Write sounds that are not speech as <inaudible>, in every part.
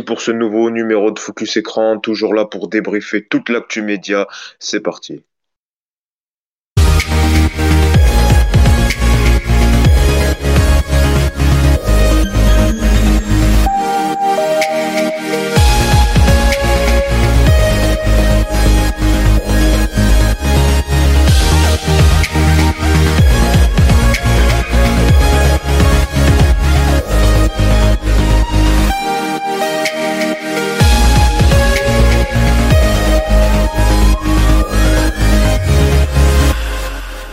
pour ce nouveau numéro de Focus Écran, toujours là pour débriefer toute l'actu média. C'est parti.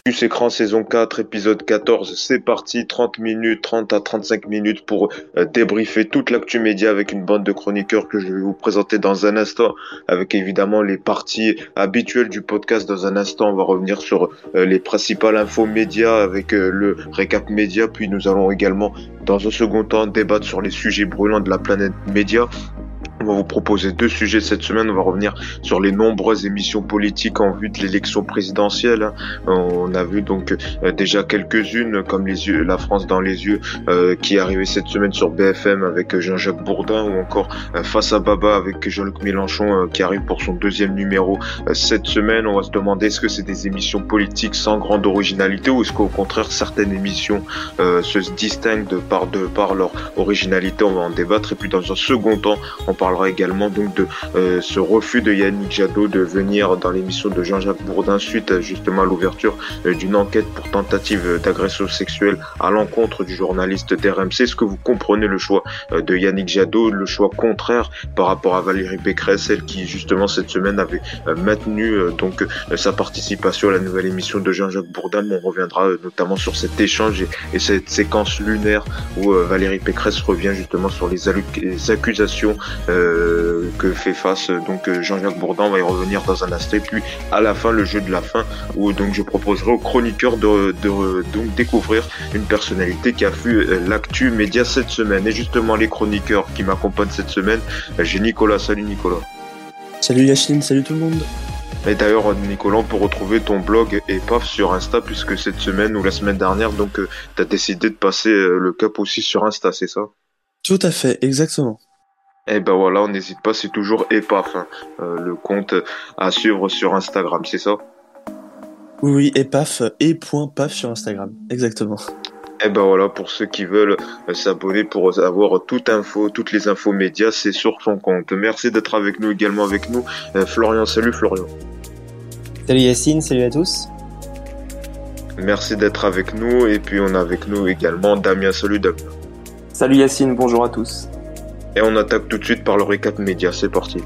Écran saison 4 épisode 14 c'est parti. 30 minutes 30 à 35 minutes pour euh, débriefer toute l'actu média avec une bande de chroniqueurs que je vais vous présenter dans un instant. Avec évidemment les parties habituelles du podcast dans un instant. On va revenir sur euh, les principales infos médias avec euh, le récap média. Puis nous allons également dans un second temps débattre sur les sujets brûlants de la planète média on va vous proposer deux sujets cette semaine. On va revenir sur les nombreuses émissions politiques en vue de l'élection présidentielle. Hein. On a vu donc euh, déjà quelques-unes, comme les yeux, La France dans les yeux, euh, qui est arrivée cette semaine sur BFM avec euh, Jean-Jacques Bourdin, ou encore Face à Baba avec Jean-Luc Mélenchon qui arrive pour son deuxième numéro cette semaine. On va se demander est-ce que c'est des émissions politiques sans grande originalité ou est-ce qu'au contraire certaines émissions se distinguent de par de par leur originalité? On va en débattre et puis dans un second temps, on parle parlera également donc de euh, ce refus de Yannick Jadot de venir dans l'émission de Jean-Jacques Bourdin suite justement à l'ouverture euh, d'une enquête pour tentative d'agression sexuelle à l'encontre du journaliste d'RMC. Est-ce que vous comprenez le choix euh, de Yannick Jadot, le choix contraire par rapport à Valérie Pécresse, celle qui justement cette semaine avait maintenu donc sa participation à la nouvelle émission de Jean-Jacques Bourdin? On reviendra notamment sur cet échange et, cette séquence lunaire où Valérie Pécresse revient justement sur les, accusations euh, que fait face donc euh, Jean-Jacques Bourdin. On va y revenir dans un instant. Puis à la fin, le jeu de la fin, où donc je proposerai aux chroniqueurs de, donc découvrir une personnalité qui a vu euh, l'actu média cette semaine. Et justement, les chroniqueurs qui m'accompagnent cette semaine, j'ai Nicolas. Salut Nicolas. Salut Yacine, salut tout le monde. Et d'ailleurs, Nicolas, on peut retrouver ton blog et paf sur Insta, puisque cette semaine ou la semaine dernière, donc, tu as décidé de passer le cap aussi sur Insta, c'est ça? Tout à fait, exactement. Et eh ben voilà, on n'hésite pas, c'est toujours EPAF, hein, euh, le compte à suivre sur Instagram, c'est ça? Oui, oui, EPAF, et point paf sur Instagram, exactement. Et eh ben voilà, pour ceux qui veulent euh, s'abonner pour avoir toute info, toutes les infos médias, c'est sur son compte. Merci d'être avec nous également avec nous. Euh, Florian, salut Florian. Salut Yacine, salut à tous. Merci d'être avec nous et puis on a avec nous également Damien, salut Damien. Salut Yacine, bonjour à tous. Et on attaque tout de suite par le récap média, c'est parti.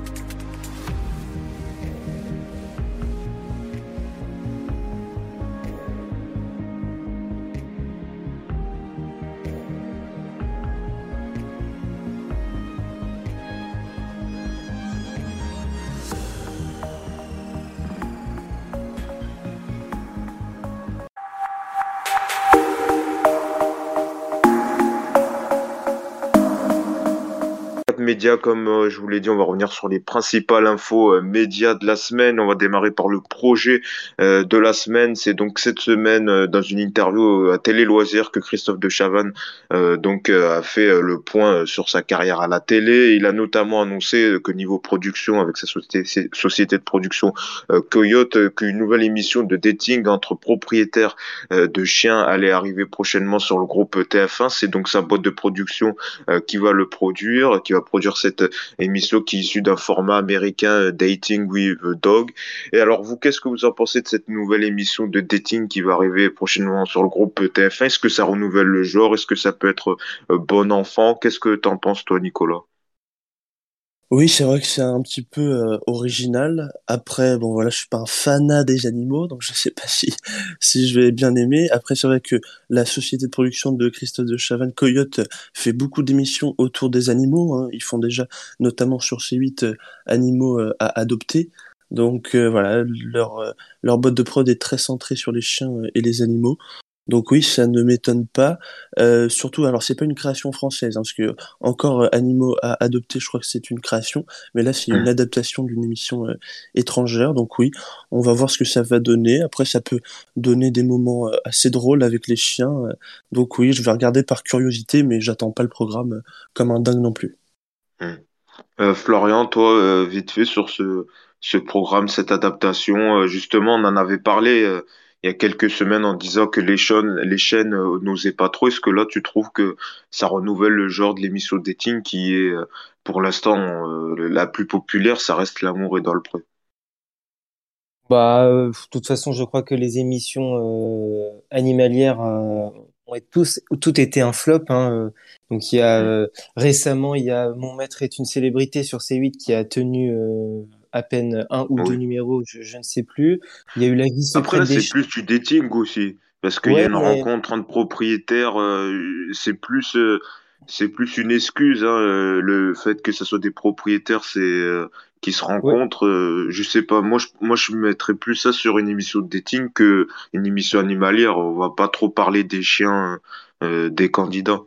Georgia comme euh, je vous l'ai dit, on va revenir sur les principales infos euh, médias de la semaine. On va démarrer par le projet euh, de la semaine. C'est donc cette semaine, dans une interview à Télé Loisirs, que Christophe de Chavannes donc a fait le point sur sa carrière à la télé. Il a notamment annoncé que niveau production, avec sa société, société de production Coyote, qu'une nouvelle émission de dating entre propriétaires de chiens allait arriver prochainement sur le groupe TF1. C'est donc sa boîte de production qui va le produire, qui va produire cette émission qui est issue d'un format américain euh, Dating with Dog. Et alors vous, qu'est-ce que vous en pensez de cette nouvelle émission de dating qui va arriver prochainement sur le groupe TF1 Est-ce que ça renouvelle le genre? Est-ce que ça peut être euh, bon enfant? Qu'est-ce que t'en penses toi, Nicolas? Oui, c'est vrai que c'est un petit peu euh, original. Après, bon voilà, je suis pas un fanat des animaux, donc je sais pas si <laughs> si je vais bien aimer. Après, c'est vrai que la société de production de Christophe de Chavannes, Coyote, fait beaucoup d'émissions autour des animaux. Hein. Ils font déjà, notamment sur ces huit euh, animaux euh, à adopter. Donc voilà, leur leur boîte de prod est très centrée sur les chiens et les animaux. Donc oui, ça ne m'étonne pas. Euh, surtout, alors c'est pas une création française, hein, parce que encore euh, Animaux à adopter, je crois que c'est une création, mais là c'est une mmh. adaptation d'une émission euh, étrangère. Donc oui, on va voir ce que ça va donner. Après, ça peut donner des moments assez drôles avec les chiens. donc oui, je vais regarder par curiosité, mais j'attends pas le programme comme un dingue non plus. Mmh. Euh, Florian, toi, euh, vite fait sur ce, ce programme, cette adaptation, euh, justement, on en avait parlé euh, il y a quelques semaines en disant que les chaînes, les chaînes euh, n'osaient pas trop. Est-ce que là, tu trouves que ça renouvelle le genre de l'émission de dating qui est, euh, pour l'instant, euh, la plus populaire, ça reste L'amour est dans le pré. Bah, euh, de toute façon, je crois que les émissions euh, animalières euh, ont tous, tout été un flop. Hein. Donc il y a Mm. euh, récemment, il y a Mon maître est une célébrité sur C8 qui a tenu euh, à peine un ou deux numéros, je, je ne sais plus. Il y a eu La vie Après, là, secrète des c'est plus du dating aussi, parce qu'il y a Ouais, une mais rencontre entre propriétaires, euh, c'est plus, euh, c'est plus une excuse, hein, euh, le fait que ce soit des propriétaires, c'est euh, qui se ouais. rencontrent. euh, je sais pas, moi, je, moi, je mettrais plus ça sur une émission de dating que une émission animalière. On va pas trop parler des chiens, des candidats.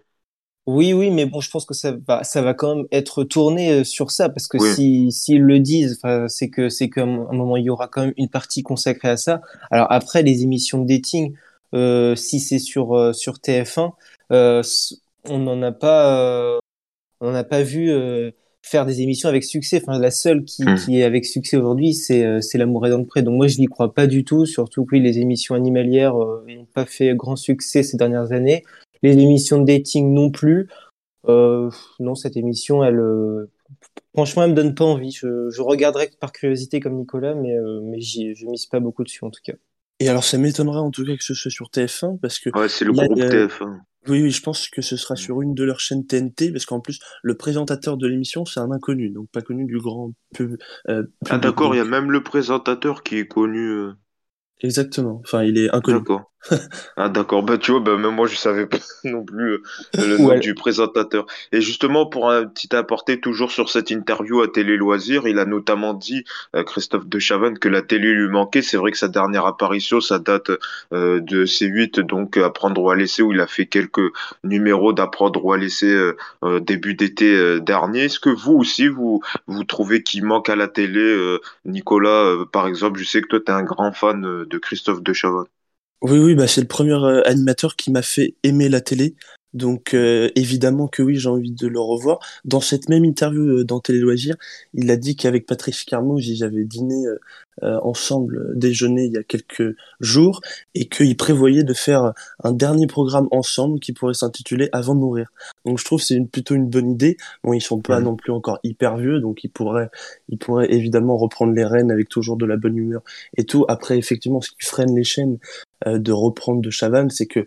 Oui, oui, mais bon, je pense que ça va, ça va quand même être tourné euh, sur ça, parce que Oui, si, s'ils le disent, c'est que, c'est qu'à un moment, il y aura quand même une partie consacrée à ça. Alors après, les émissions de dating, euh, si c'est sur, euh, sur TF1, euh, on n'en a pas, euh, on n'a pas vu euh, faire des émissions avec succès. Enfin, la seule qui, Hmm. qui est avec succès aujourd'hui, c'est, euh, c'est L'amour est dans le pré. Donc moi, je n'y crois pas du tout, surtout que oui, les émissions animalières n'ont pas fait grand succès ces dernières années. Les émissions de dating non plus. Euh, non, cette émission, elle, euh, franchement, elle me donne pas envie. Je, je regarderai par curiosité comme Nicolas, mais, euh, mais j'y, je mise pas beaucoup dessus en tout cas. Et alors, ça m'étonnerait en tout cas que ce soit sur TF1 parce que ouais, c'est le là, groupe euh, TF1. oui, oui, je pense que ce sera sur une de leurs chaînes TNT parce qu'en plus, le présentateur de l'émission, c'est un inconnu, donc pas connu du grand pub- euh, Ah, public. d'accord, il y a même le présentateur qui est connu. euh, exactement. Enfin, il est inconnu. D'accord. Ah d'accord, bah tu vois, bah, même moi je savais pas <laughs> non plus euh, le nom du présentateur. Et justement, pour un petit aparté, toujours sur cette interview à Télé Loisirs, il a notamment dit, euh, Christophe de Chavannes, que la télé lui manquait. C'est vrai que sa dernière apparition, ça date euh, de C8, donc Apprendre ou à laisser, où il a fait quelques numéros d'Apprendre ou à laisser euh, euh, début d'été euh, dernier. Est-ce que vous aussi, vous, vous trouvez qu'il manque à la télé, euh, Nicolas, euh, par exemple, je sais que toi, tu es un grand fan euh, de Christophe de Chavannes. Oui, oui, bah c'est le premier euh, animateur qui m'a fait aimer la télé. Donc euh, évidemment que oui, j'ai envie de le revoir. Dans cette même interview euh, dans Télé Loisirs, il a dit qu'avec Patrice Carmouze, ils avaient dîné euh, ensemble, déjeuner il y a quelques jours, et qu'ils prévoyaient de faire un dernier programme ensemble qui pourrait s'intituler Avant de mourir. Donc je trouve que c'est une, plutôt une bonne idée. Bon, ils sont pas Mhm. non plus encore hyper vieux, donc ils pourraient, ils pourraient évidemment reprendre les rênes avec toujours de la bonne humeur et tout. Après, effectivement, ce qui freine les chaînes euh, de reprendre de Chavannes, c'est que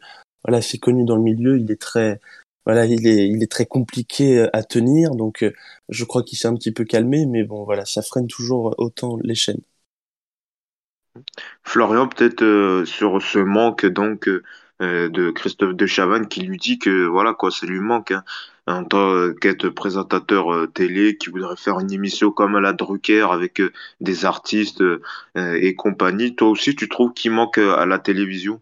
voilà, c'est connu dans le milieu, il est très voilà, il est très compliqué euh, à tenir, donc euh, je crois qu'il s'est un petit peu calmé, mais bon voilà, ça freine toujours autant les chaînes. Florian, peut-être euh, sur ce manque donc de Christophe de Chavannes qui lui dit que voilà quoi, ça lui manque hein, en tant qu'être présentateur télé qui voudrait faire une émission comme la Drucker avec des artistes et compagnie. Toi aussi, tu trouves qu'il manque à la télévision?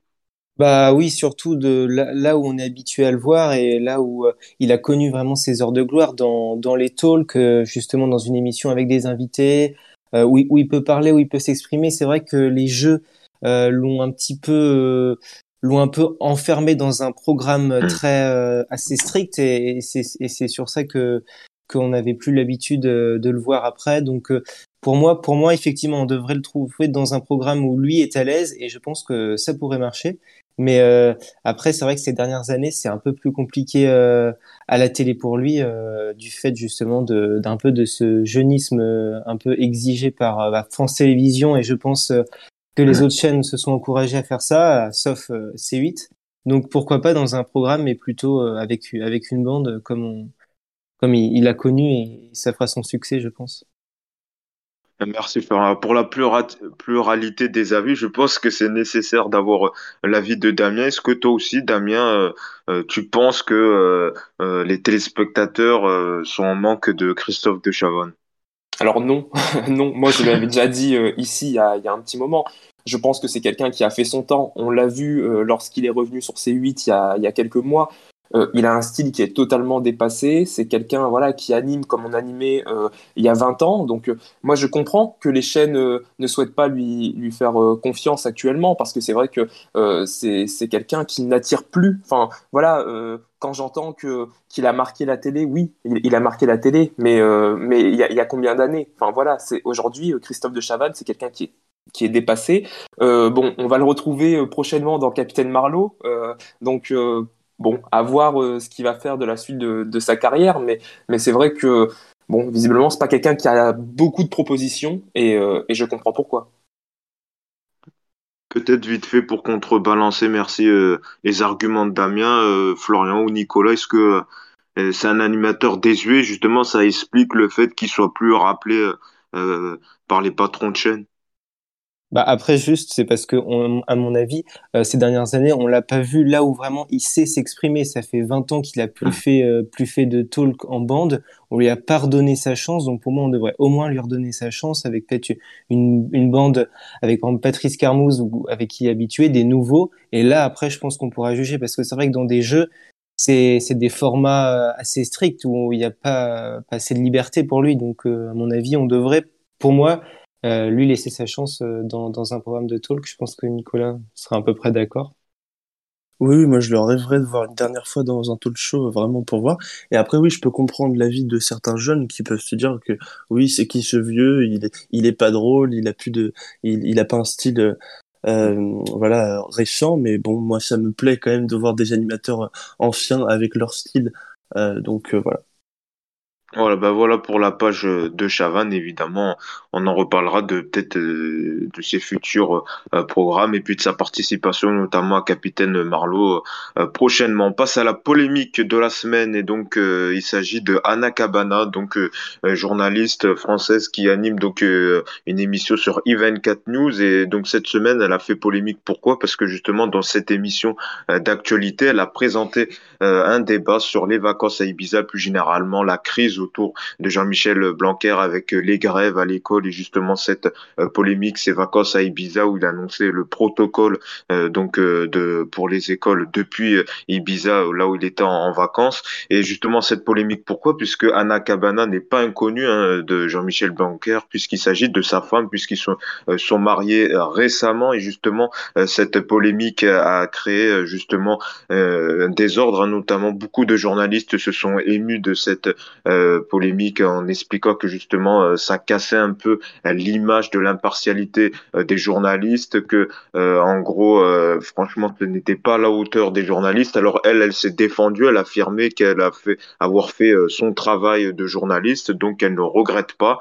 Bah oui, surtout de là, là où on est habitué à le voir et là où euh, il a connu vraiment ses heures de gloire dans, dans les talks, euh, justement dans une émission avec des invités, euh, où, il- où il peut parler, où il peut s'exprimer. C'est vrai que les jeux euh, l'ont un petit peu l'ont un peu enfermé dans un programme Hmm. très euh, assez strict et, et c'est sur ça que qu'on n'avait plus l'habitude de le voir après. Donc euh, pour moi, pour moi effectivement, on devrait le trouver dans un programme où lui est à l'aise et je pense que ça pourrait marcher. Mais euh, après, c'est vrai que ces dernières années, c'est un peu plus compliqué euh, à la télé pour lui, euh, du fait justement d'un peu de ce jeunisme euh, un peu exigé par euh, bah, France Télévisions et je pense euh, que les autres chaînes se sont encouragées à faire ça, sauf euh, C8. Donc pourquoi pas dans un programme, mais plutôt euh, avec avec une bande comme on, comme il, il a connu et ça fera son succès, je pense. Merci Florian. Pour la plura- pluralité des avis, je pense que c'est nécessaire d'avoir euh, l'avis de Damien. Est-ce que toi aussi, Damien, euh, euh, tu penses que euh, euh, les téléspectateurs euh, sont en manque de Christophe de Chavannes? Alors non, <laughs> non, moi je l'avais déjà dit euh, ici il y, a, un petit moment. Je pense que c'est quelqu'un qui a fait son temps. On l'a vu euh, lorsqu'il est revenu sur C8 il y a, il y a quelques mois. Euh, il a un style qui est totalement dépassé. C'est quelqu'un voilà qui anime comme on animait euh, il y a 20 ans. Donc euh, moi je comprends que les chaînes ne souhaitent pas lui lui faire confiance actuellement parce que c'est vrai que c'est quelqu'un qui n'attire plus. Enfin voilà quand j'entends que qu'il a marqué la télé, oui, il, a marqué la télé, mais mais il y a, y a combien d'années? Enfin voilà, c'est aujourd'hui Christophe de Chavannes, c'est quelqu'un qui est qui est dépassé. bon, on va le retrouver prochainement dans Capitaine Marlowe. donc bon, à voir euh, ce qu'il va faire de la suite de, sa carrière, mais, c'est vrai que, bon, visiblement, c'est pas quelqu'un qui a beaucoup de propositions et, euh, je comprends pourquoi. Peut-être vite fait pour contrebalancer, merci, euh, les arguments de Damien, Florian ou Nicolas, est-ce que c'est un animateur désuet Justement, ça explique le fait qu'il soit plus rappelé par les patrons de chaîne? Bah après juste c'est parce que à mon avis euh, ces dernières années on l'a pas vu là où vraiment il sait s'exprimer. Ça fait 20 ans qu'il a plus fait euh, plus fait de talk en bande. On lui a pardonné sa chance. Donc pour moi on devrait au moins lui redonner sa chance avec peut-être une, une bande avec par exemple Patrice Carmouze ou avec qui il est habitué des nouveaux. Et là après je pense qu'on pourra juger parce que c'est vrai que dans des jeux c'est c'est des formats euh, assez stricts où il n'y a pas, pas assez de liberté pour lui. Donc à mon avis on devrait pour moi euh, lui laisser sa chance euh, dans, dans, un programme de talk. Je pense que Nicolas sera à peu près d'accord. Oui, moi je le rêverais de voir une dernière fois dans un talk show vraiment pour voir. Et après oui, je peux comprendre l'avis de certains jeunes qui peuvent se dire que oui, c'est qui ce vieux, il est, il est pas drôle, il a plus de, il, il a pas un style euh, voilà récent. Mais bon, moi ça me plaît quand même de voir des animateurs anciens avec leur style. Euh, donc euh, voilà. Voilà, bah voilà pour la page euh, de Chavannes, évidemment, on en reparlera de peut-être euh, de ses futurs euh, programmes et puis de sa participation notamment à Capitaine Marlowe prochainement. On passe à la polémique de la semaine et donc il s'agit de Anna Cabana, donc journaliste française qui anime donc une émission sur E24 News et donc cette semaine elle a fait polémique. Pourquoi? Parce que justement dans cette émission d'actualité, elle a présenté un débat sur les vacances à Ibiza, plus généralement la crise autour de Jean-Michel Blanquer avec euh, les grèves à l'école et justement cette euh, polémique, ces vacances à Ibiza où il a annoncé le protocole euh, donc de pour les écoles depuis Ibiza là où il était en, vacances. Et justement cette polémique pourquoi? Puisque Anna Cabana n'est pas inconnue hein, de Jean-Michel Blanquer puisqu'il s'agit de sa femme puisqu'ils sont sont mariés récemment. Et justement cette polémique a créé justement un désordre hein, notamment beaucoup de journalistes se sont émus de cette polémique en expliquant que justement euh, ça cassait un peu euh, l'image de l'impartialité euh, des journalistes, que en gros, franchement, ce n'était pas la hauteur des journalistes. Alors elle, elle s'est défendue, elle a affirmé qu'elle a fait avoir fait son travail de journaliste, donc elle ne regrette pas.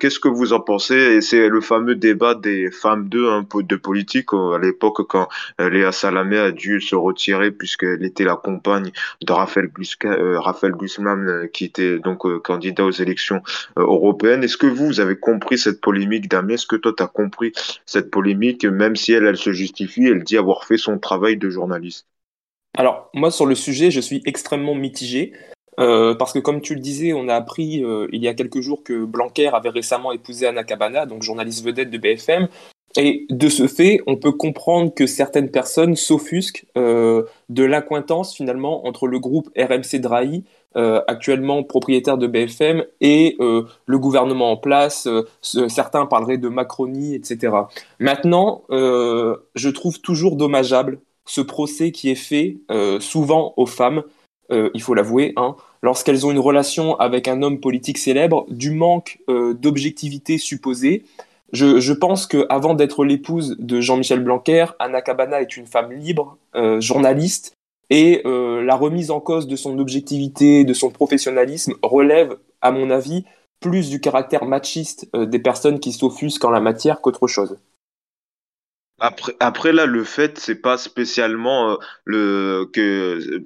Qu'est-ce que vous en pensez? C'est le fameux débat des femmes peu de politique à l'époque quand Léa Salamé a dû se retirer puisqu'elle était la compagne de Raphaël, Raphaël Guzman qui était donc euh, candidat aux élections euh, européennes. Est-ce que vous, vous avez compris cette polémique, Damien? Est-ce que toi, tu as compris cette polémique, même si elle, elle se justifie, elle dit avoir fait son travail de journaliste? Alors, moi, sur le sujet, je suis extrêmement mitigé. Euh, parce que comme tu le disais, on a appris il y a quelques jours que Blanquer avait récemment épousé Anna Cabana, donc journaliste vedette de BFM. Et de ce fait, on peut comprendre que certaines personnes s'offusquent de l'accointance finalement entre le groupe RMC Drahi euh, actuellement propriétaire de BFM et euh, le gouvernement en place. Euh, certains parleraient de Macronie, etc. Maintenant, je trouve toujours dommageable ce procès qui est fait souvent aux femmes, il faut l'avouer, hein, lorsqu'elles ont une relation avec un homme politique célèbre, du manque d'objectivité supposée. Je, je, pense qu'avant d'être l'épouse de Jean-Michel Blanquer, Anna Cabana est une femme libre, journaliste, et euh, la remise en cause de son objectivité, de son professionnalisme relève, à mon avis, plus du caractère machiste euh, des personnes qui s'offusquent en la matière qu'autre chose. Après, après là, le fait, c'est pas spécialement euh, le que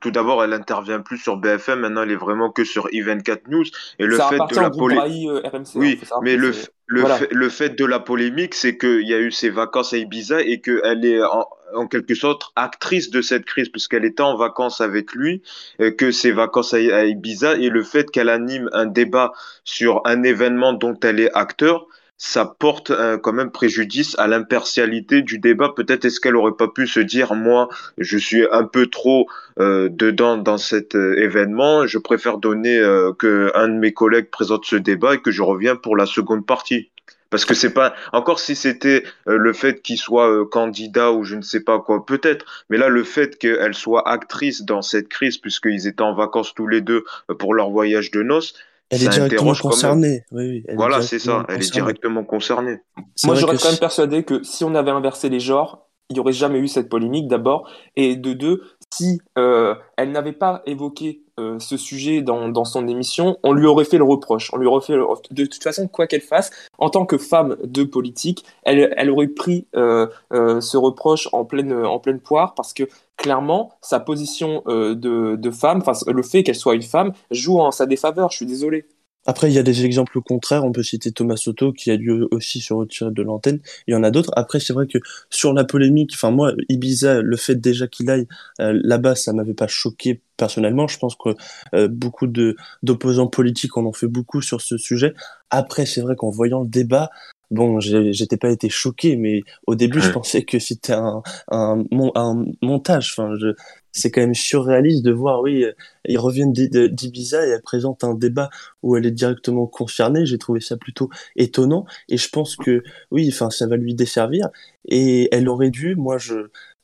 tout d'abord, elle intervient plus sur BFM. Maintenant, elle est vraiment que sur E24 News. Et le fait de la polémique, oui, mais le le, fait, le fait de la polémique, c'est qu'il y a eu ses vacances à Ibiza et qu'elle est en, en quelque sorte actrice de cette crise puisqu'elle était en vacances avec lui, euh, que ses vacances à Ibiza et le fait qu'elle anime un débat sur un événement dont elle est acteur, ça porte euh, quand même préjudice à l'impartialité du débat. Peut-être est-ce qu'elle aurait pas pu se dire, moi, je suis un peu trop euh, dedans dans cet euh, événement, je préfère donner que un de mes collègues présente ce débat et que je reviens pour la seconde partie. Parce que c'est pas encore si c'était le fait qu'il soit candidat ou je ne sais pas quoi, peut-être. Mais là, le fait qu'elle soit actrice dans cette crise, puisqu'ils étaient en vacances tous les deux pour leur voyage de noces, elle est directement concernée. Oui, oui, voilà, c'est ça. Elle est directement concernée. Moi, j'aurais quand même persuadé que si on avait inversé les genres, il n'y aurait jamais eu cette polémique d'abord. Et de deux, si euh, elle n'avait pas évoqué euh, ce sujet dans, dans, son émission, on lui aurait fait le reproche. On lui aurait fait de toute façon quoi qu'elle fasse, en tant que femme de politique, elle, elle aurait pris euh, ce reproche en pleine en pleine poire parce que clairement sa position de, de femme, le fait qu'elle soit une femme, joue en sa défaveur. Je suis désolé. Après, il y a des exemples contraires. On peut citer Thomas Soto qui a dû aussi se retirer de l'antenne. Il y en a d'autres. Après, c'est vrai que sur la polémique, enfin moi, Ibiza, le fait déjà qu'il aille euh, là-bas, ça m'avait pas choqué personnellement. Je pense que euh, beaucoup de d'opposants politiques en ont fait beaucoup sur ce sujet. Après, c'est vrai qu'en voyant le débat, bon, j'étais pas été choqué, mais au début, je pensais que c'était un, un, un, montage. Enfin, je, c'est quand même surréaliste de voir, oui, ils reviennent d'Ibiza et elle présente un débat où elle est directement concernée. J'ai trouvé ça plutôt étonnant et je pense que, oui, enfin, ça va lui desservir et elle aurait dû, moi, je,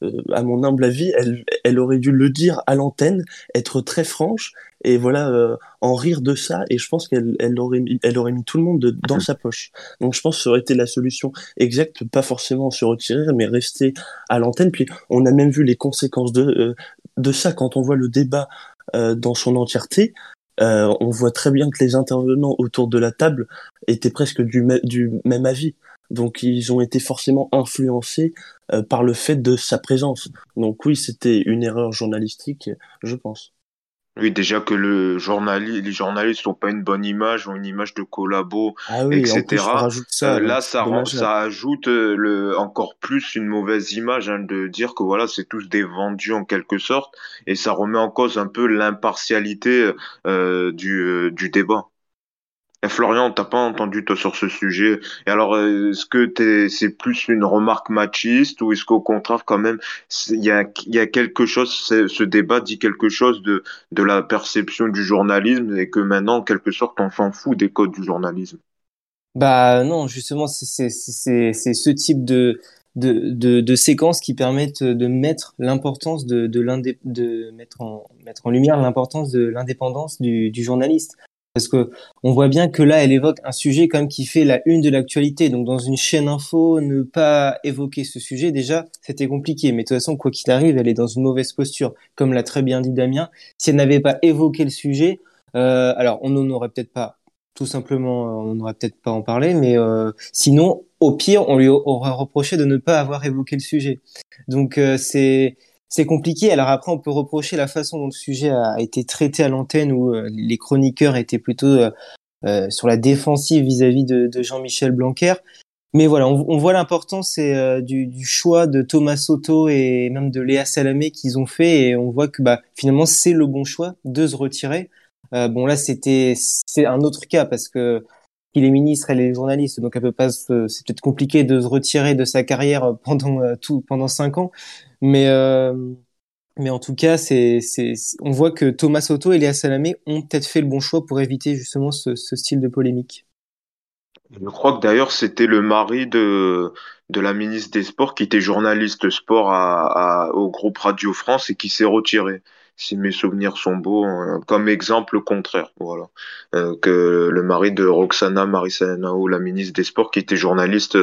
euh, à mon humble avis, elle, elle aurait dû le dire à l'antenne, être très franche et voilà, euh, en rire de ça. Et je pense qu'elle elle aurait, mis, elle aurait mis tout le monde dans sa poche. Donc je pense que ça aurait été la solution exacte, pas forcément se retirer, mais rester à l'antenne. Puis on a même vu les conséquences de, euh, de ça quand on voit le débat dans son entièreté. on voit très bien que les intervenants autour de la table étaient presque du, du même avis. Donc ils ont été forcément influencés euh, par le fait de sa présence. Donc oui, c'était une erreur journalistique, je pense. Oui, déjà que le journaliste, les journalistes n'ont pas une bonne image, ont une image de collabo, ah etc. ça, euh, là, ça, ça ajoute euh, le, encore plus une mauvaise image hein, de dire que voilà, c'est tous des vendus en quelque sorte, et ça remet en cause un peu l'impartialité du, du débat. Et Florian, t'as pas entendu toi sur ce sujet. Et alors, est-ce que c'est plus une remarque machiste ou est-ce qu'au contraire, quand même, il y a, y a quelque chose, ce débat dit quelque chose de, de la perception du journalisme et que maintenant, en quelque sorte, on s'en fout des codes du journalisme? Bah non, justement, c'est ce type de, de, de, de, séquences qui permettent de mettre l'importance de, de, de mettre, en, mettre en lumière l'importance de l'indépendance du, du journaliste parce que on voit bien que là, elle évoque un sujet comme qui fait la une de l'actualité. Donc, dans une chaîne info, ne pas évoquer ce sujet, déjà, c'était compliqué. Mais de toute façon, quoi qu'il arrive, elle est dans une mauvaise posture, comme l'a très bien dit Damien. Si elle n'avait pas évoqué le sujet, euh, alors on n'en aurait peut-être pas, tout simplement, on n'aurait peut-être pas en parlé, mais euh, sinon, au pire, on lui aurait reproché de ne pas avoir évoqué le sujet. Donc, euh, c'est c'est compliqué. Alors après, on peut reprocher la façon dont le sujet a été traité à l'antenne, où euh, les chroniqueurs étaient plutôt euh, euh, sur la défensive vis-à-vis de, Jean-Michel Blanquer. Mais voilà, on, voit l'importance du, du, choix de Thomas Soto et même de Léa Salamé qu'ils ont fait, et on voit que bah, finalement c'est le bon choix de se retirer. bon là, c'était c'est un autre cas parce que il est ministre, elle est journaliste, donc elle peut pas. C'est peut-être compliqué de se retirer de sa carrière pendant tout pendant cinq ans. Mais euh, mais en tout cas, c'est on voit que Thomas Soto et Léa Salamé ont peut-être fait le bon choix pour éviter justement ce, style de polémique. Je crois que d'ailleurs c'était le mari de de la ministre des Sports qui était journaliste sport à, au groupe Radio France et qui s'est retiré si mes souvenirs sont beaux, comme exemple contraire, voilà, euh, que le mari de Roxana Marissanao, la ministre des Sports, qui était journaliste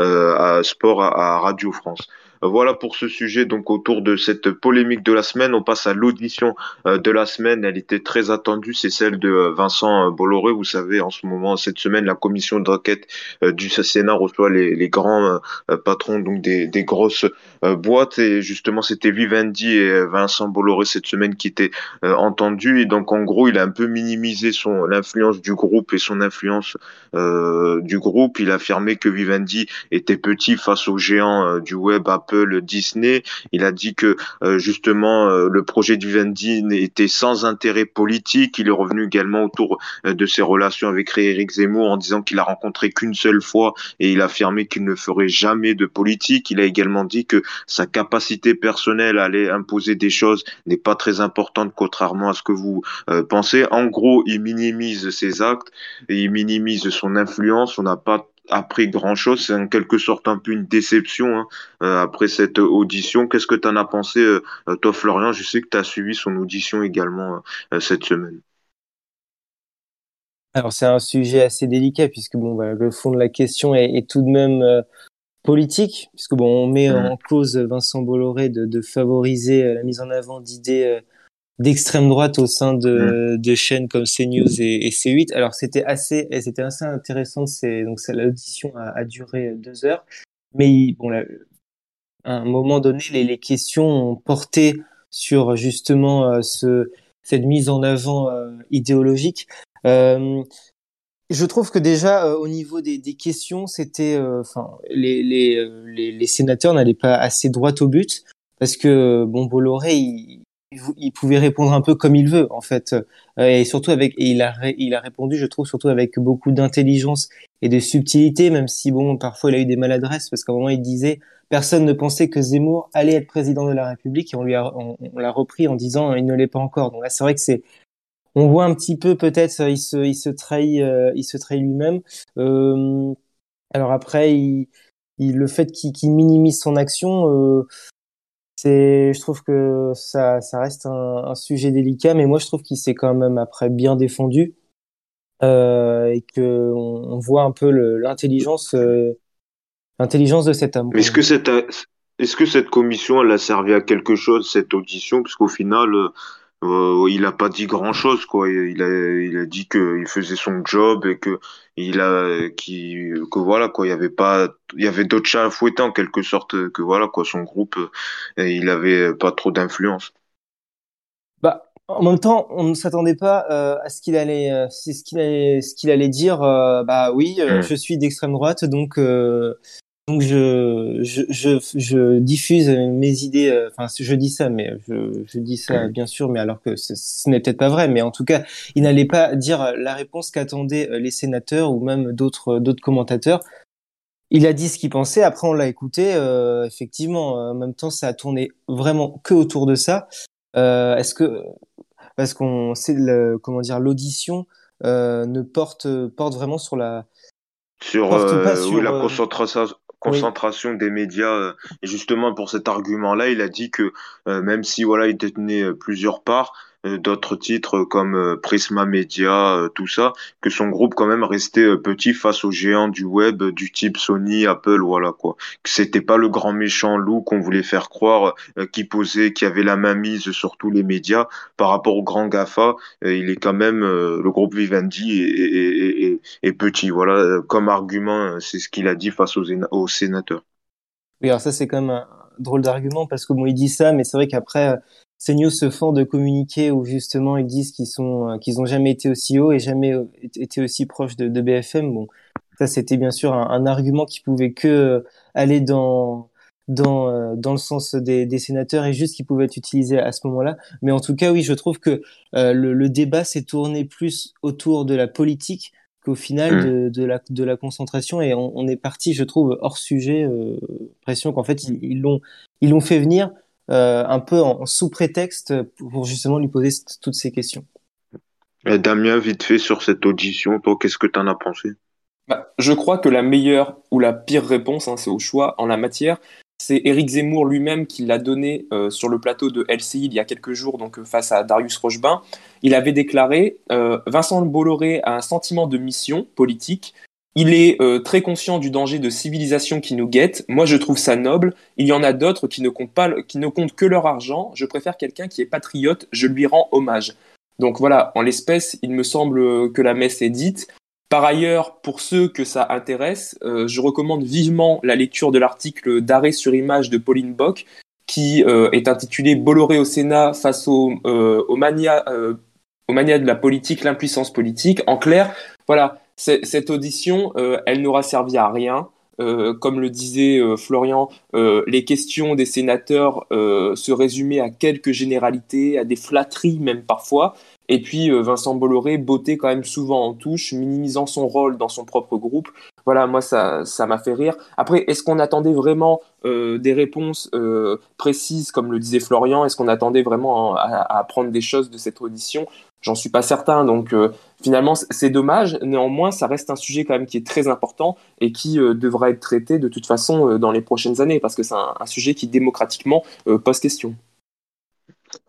euh, à sport à Radio France. Voilà pour ce sujet, donc autour de cette polémique de la semaine. On passe à l'audition euh, de la semaine. Elle était très attendue, c'est celle de euh, Vincent euh, Bolloré. Vous savez, en ce moment, cette semaine, la commission d'enquête du Sénat reçoit les, grands patrons donc des, des grosses boîtes. Et justement, c'était Vivendi et Vincent Bolloré cette semaine qui étaient entendus. Et donc, en gros, il a un peu minimisé son l'influence du groupe et son influence du groupe. Il a affirmé que Vivendi était petit face aux géants du web, Apple Apple, Disney. Il a dit que justement le projet du Vivendi était sans intérêt politique. Il est revenu également autour de ses relations avec Eric Zemmour en disant qu'il a rencontré qu'une seule fois et il a affirmé qu'il ne ferait jamais de politique. Il a également dit que sa capacité personnelle à aller imposer des choses n'est pas très importante contrairement à ce que vous pensez. En gros, il minimise ses actes et il minimise son influence. On n'a pas appris grand chose. C'est en quelque sorte un peu une déception hein, euh, après cette audition. Qu'est-ce que tu en as pensé, euh, toi, Florian? Je sais que tu as suivi son audition également euh, cette semaine. Alors, c'est un sujet assez délicat puisque bon, bah, le fond de la question est, tout de même politique, puisque bon, on met mmh. en cause Vincent Bolloré de, de favoriser la mise en avant d'idées d'extrême droite au sein de, de chaînes comme CNews et, et C8. Alors c'était assez, c'était assez intéressant. C'est donc l'audition a, a, duré deux heures, mais bon, là, à un moment donné, les, les, questions ont porté sur justement euh, ce, cette mise en avant euh, idéologique. Euh, je trouve que déjà euh, au niveau des, des questions, c'était, enfin, les, les, les, les, sénateurs n'allaient pas assez droit au but parce que bon, Bolloré, il, il pouvait répondre un peu comme il veut en fait. Euh, et surtout avec il a il a répondu je trouve surtout avec beaucoup d'intelligence et de subtilité même si bon parfois il a eu des maladresses parce qu'à un moment il disait personne ne pensait que Zemmour allait être président de la République et on lui a on, l'a repris en disant il ne l'est pas encore. Donc là c'est vrai que c'est on voit un petit peu peut-être il se il se trahit euh, il se trahit lui-même. Euh, alors après il, le fait qu'il minimise son action euh, c'est, je trouve que ça, ça reste un, un, sujet délicat, mais moi je trouve qu'il s'est quand même après bien défendu euh, et que on, voit un peu l'intelligence, euh, l'intelligence de cet homme. Est-ce que cette, est-ce que cette commission elle a servi à quelque chose cette audition, parce qu'au final euh, il a pas dit grand chose quoi. Il a, il a dit qu'il faisait son job et que il a, qui, que voilà quoi. Il y avait pas, il y avait d'autres chats à fouetter en quelque sorte que voilà quoi. Son groupe, il avait pas trop d'influence. Bah, en même temps, on ne s'attendait pas euh, à ce qu'il allait, euh, c'est ce qu'il allait, ce qu'il allait dire. Euh, bah oui, hmm. je suis d'extrême droite, donc donc je, je, je, je, diffuse mes idées, euh, enfin je dis ça, mais je, je dis ça bien sûr, mais alors que ce, n'est peut-être pas vrai, mais en tout cas, il n'allait pas dire la réponse qu'attendaient euh, les sénateurs ou même d'autres d'autres commentateurs. Il a dit ce qu'il pensait, après on l'a écouté, euh, effectivement, en même temps ça a tourné vraiment que autour de ça. Euh, Est-ce que parce qu'on sait le, comment dire l'audition euh, ne porte porte vraiment sur la sur, pas sur oui, la concentration concentration des médias. Euh, et justement, pour cet argument-là, il a dit que euh, même si voilà, il détenait euh, plusieurs parts, d'autres titres comme euh, Prisma Media, euh, tout ça, que son groupe quand même restait petit face aux géants du web du type Sony, Apple, voilà quoi. Que c'était pas le grand méchant loup qu'on voulait faire croire, qui posait, qui avait la main mise sur tous les médias par rapport au grand Gafa. il est quand même le groupe Vivendi est, petit, voilà. Comme argument, c'est ce qu'il a dit face aux, aux sénateurs. Oui, alors ça c'est quand même un drôle d'argument parce que bon il dit ça, mais c'est vrai qu'après CNews se font de communiquer où justement ils disent qu'ils sont euh, qu'ils ont jamais été aussi haut et jamais euh, été aussi proches de, de BFM. Bon, ça c'était bien sûr un, un, argument qui pouvait que euh, aller dans dans dans le sens des, des sénateurs et juste qui pouvait être utilisé à ce moment-là. Mais en tout cas, oui, je trouve que euh, le, le, débat s'est tourné plus autour de la politique qu'au final mmh. de, de, la, de la concentration et on, on est parti, je trouve, hors sujet. Euh, pression qu'en fait ils l'ont ils l'ont fait venir euh, un peu en, sous prétexte pour justement lui poser toutes ces questions. Et Damien, vite fait sur cette audition, toi, qu'est-ce que tu en as pensé? Bah, Je crois que la meilleure ou la pire réponse, hein, c'est au choix en la matière. C'est Éric Zemmour lui-même qui l'a donné euh, sur le plateau de LCI il y a quelques jours, donc euh, face à Darius Rochebin. Il avait déclaré Vincent Bolloré a un sentiment de mission politique il est euh, très conscient du danger de civilisation qui nous guette. Moi, je trouve ça noble. Il y en a d'autres qui ne comptent qui ne comptent que leur argent. Je préfère quelqu'un qui est patriote. Je lui rends hommage. Donc voilà, en l'espèce, il me semble que la messe est dite. Par ailleurs, pour ceux que ça intéresse, euh, je recommande vivement la lecture de l'article d'arrêt sur image de Pauline Bock, qui euh, est intitulé Bolloré au Sénat face au, au mania, au mania de la politique, l'impuissance politique. En clair, voilà, cette audition, euh, elle n'aura servi à rien. comme le disait Florian, les questions des sénateurs se résumaient à quelques généralités, à des flatteries même parfois. Et puis Vincent Bolloré bottait quand même souvent en touche, minimisant son rôle dans son propre groupe. Voilà, moi ça ça m'a fait rire. Après, est-ce qu'on attendait vraiment des réponses précises, comme le disait Florian? Est-ce qu'on attendait vraiment à, à, apprendre des choses de cette audition? J'en suis pas certain. Donc euh, finalement, c'est dommage. Néanmoins, ça reste un sujet quand même qui est très important et qui euh, devra être traité de toute façon euh, dans les prochaines années parce que c'est un, sujet qui démocratiquement pose question.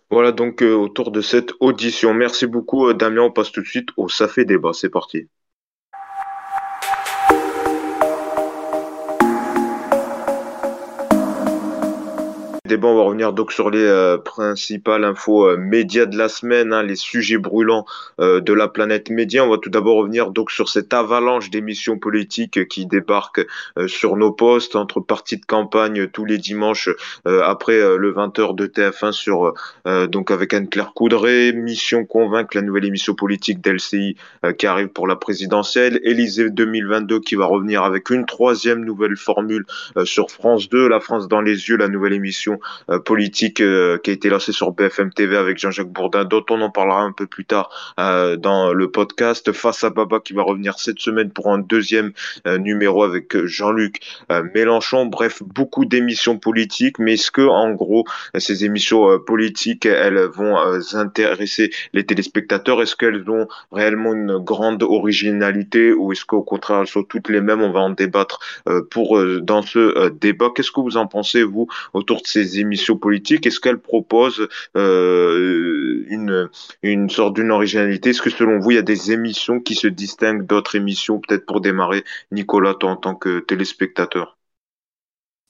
Voilà donc autour de cette audition. Merci beaucoup Damien. On passe tout de suite au Ça fait débat. C'est parti. Débat, on va revenir donc sur les euh, principales infos euh, médias de la semaine, hein, les sujets brûlants euh, de la planète média. On va tout d'abord revenir donc sur cette avalanche d'émissions politiques qui débarquent sur nos postes entre parties de campagne tous les dimanches après le 20h de TF1 sur donc avec Anne-Claire Coudray, Mission Convaincre, la nouvelle émission politique d'LCI qui arrive pour la présidentielle, Élysée 2022 qui va revenir avec une troisième nouvelle formule sur France 2, La France dans les yeux, la nouvelle émission euh, politique euh, qui a été lancé sur BFM TV avec Jean-Jacques Bourdin, dont on en parlera un peu plus tard euh, dans le podcast. Face à Baba qui va revenir cette semaine pour un deuxième numéro avec Jean-Luc Mélenchon. Bref, beaucoup d'émissions politiques, mais est-ce que en gros ces émissions politiques elles vont intéresser les téléspectateurs? Est-ce qu'elles ont réellement une grande originalité ou est-ce qu'au contraire elles sont toutes les mêmes? On va en débattre pour dans ce débat. Qu'est-ce que vous en pensez vous autour de ces émissions politiques Est-ce qu'elles proposent euh, une, une sorte d'une originalité? Est-ce que selon vous, il y a des émissions qui se distinguent d'autres émissions Peut-être pour démarrer, Nicolas, toi en tant que téléspectateur.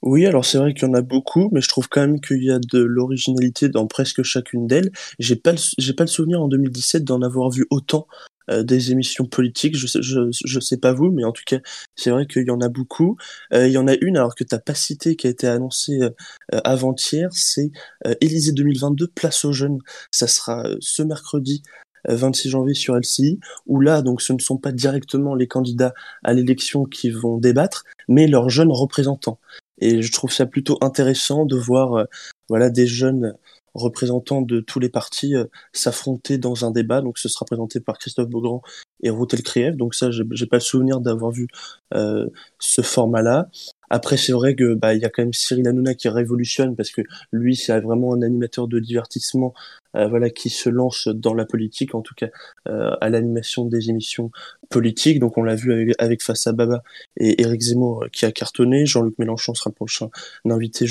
Oui, alors c'est vrai qu'il y en a beaucoup, mais je trouve quand même qu'il y a de l'originalité dans presque chacune d'elles. J'ai pas j'ai pas le souvenir en 2017 d'en avoir vu autant euh, des émissions politiques. Je, je, je sais pas vous, mais en tout cas, c'est vrai qu'il y en a beaucoup. Euh, il y en a une, alors que t'as pas cité, qui a été annoncée euh, avant-hier, c'est Élysée 2022, place aux jeunes. Ça sera ce mercredi 26 janvier sur LCI, où là, donc, ce ne sont pas directement les candidats à l'élection qui vont débattre, mais leurs jeunes représentants. Et je trouve ça plutôt intéressant de voir, voilà, des jeunes représentants de tous les partis euh, s'affronter dans un débat. Donc ce sera présenté par Christophe Beaugrand et Routel Krief. Donc ça, j'ai pas le souvenir d'avoir vu euh, ce format-là. Après, c'est vrai que bah il y a quand même Cyril Hanouna qui révolutionne parce que lui, c'est vraiment un animateur de divertissement euh, voilà, qui se lance dans la politique, en tout cas à l'animation des émissions politiques. Donc on l'a vu avec, avec Baba et Éric Zemmour qui a cartonné. Jean-Luc Mélenchon sera le prochain invité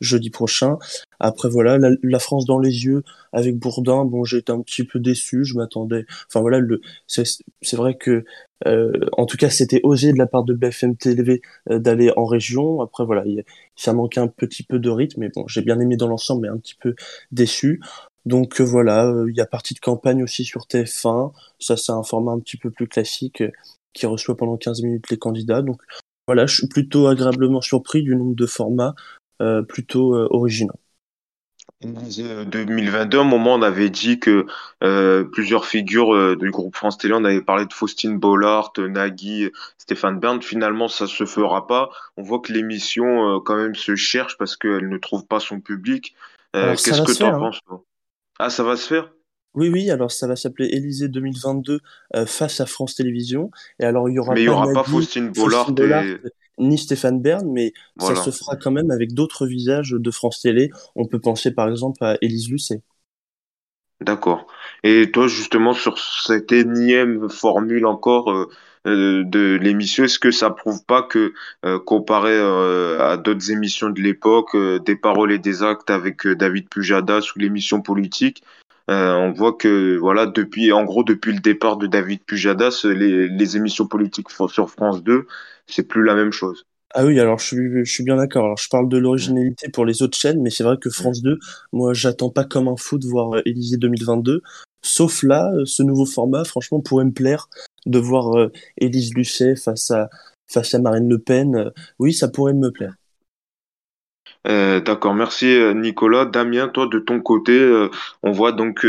jeudi prochain. Après voilà, la, France dans les yeux avec Bourdin. Bon, été un petit peu déçu. Je m'attendais. Enfin voilà, le c'est vrai que euh, en tout cas, c'était osé de la part de BFM TV d'aller en région. Après, voilà, ça manquait un petit peu de rythme, mais bon, j'ai bien aimé dans l'ensemble, mais un petit peu déçu. Donc euh, voilà, euh, il y a partie de campagne aussi sur TF1. Ça, c'est un format un petit peu plus classique euh, qui reçoit pendant 15 minutes les candidats. Donc voilà, je suis plutôt agréablement surpris du nombre de formats plutôt originaux. 2022, à un moment, on avait dit que plusieurs figures du groupe France Télé, on avait parlé de Faustine Bollard, Nagui, Stéphane Bern. Finalement, ça se fera pas. On voit que l'émission, quand même, se cherche parce qu'elle ne trouve pas son public. Qu'est-ce que tu en hein. penses ah, ça va se faire? Oui, oui, alors ça va s'appeler Élysée 2022 euh, face à France Télévisions. Et alors, il y aura mais il n'y aura pas Faustine Bollard, ni Stéphane Bern, mais ça se fera quand même avec d'autres visages de France Télé. On peut penser par exemple à Élise Lucet. D'accord. Et toi, justement, sur cette énième formule encore euh, euh, de l'émission, est-ce que ça prouve pas que, comparé à d'autres émissions de l'époque, des paroles et des actes avec David Pujadas ou l'émission politique, on voit que voilà depuis en gros depuis le départ de David Pujadas, les, les émissions politiques sur France 2, c'est plus la même chose. Ah oui, alors je suis, je suis bien d'accord. Alors je parle de l'originalité pour les autres chaînes, mais c'est vrai que France 2, moi j'attends pas comme un fou de voir Élysée 2022. Sauf là, ce nouveau format, franchement, pourrait me plaire de voir euh, Élise Lucet face à, face à Marine Le Pen. Euh, oui, ça pourrait me plaire. Euh, d'accord, merci Nicolas. Damien, toi de ton côté, on voit donc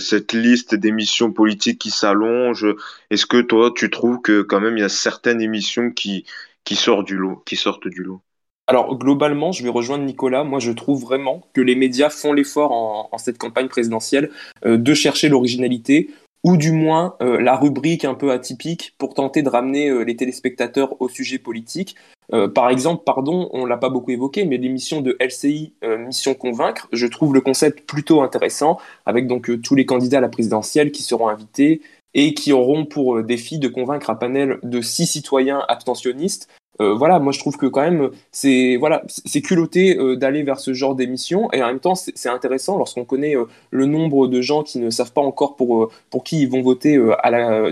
cette liste d'émissions politiques qui s'allonge. Est-ce que toi tu trouves que quand même il y a certaines émissions qui qui sort du lot, qui sortent du lot? Alors globalement, je vais rejoindre Nicolas. Moi, je trouve vraiment que les médias font l'effort en, cette campagne présidentielle de chercher l'originalité, ou du moins euh, la rubrique un peu atypique pour tenter de ramener euh, les téléspectateurs au sujet politique. Euh, par exemple, pardon, on l'a pas beaucoup évoqué, mais l'émission de LCI Mission Convaincre, je trouve le concept plutôt intéressant, avec donc tous les candidats à la présidentielle qui seront invités et qui auront pour défi de convaincre un panel de six citoyens abstentionnistes euh, voilà, moi je trouve que quand même c'est voilà c'est culotté euh, d'aller vers ce genre d'émission et en même temps c'est intéressant lorsqu'on connaît euh, le nombre de gens qui ne savent pas encore pour pour qui ils vont voter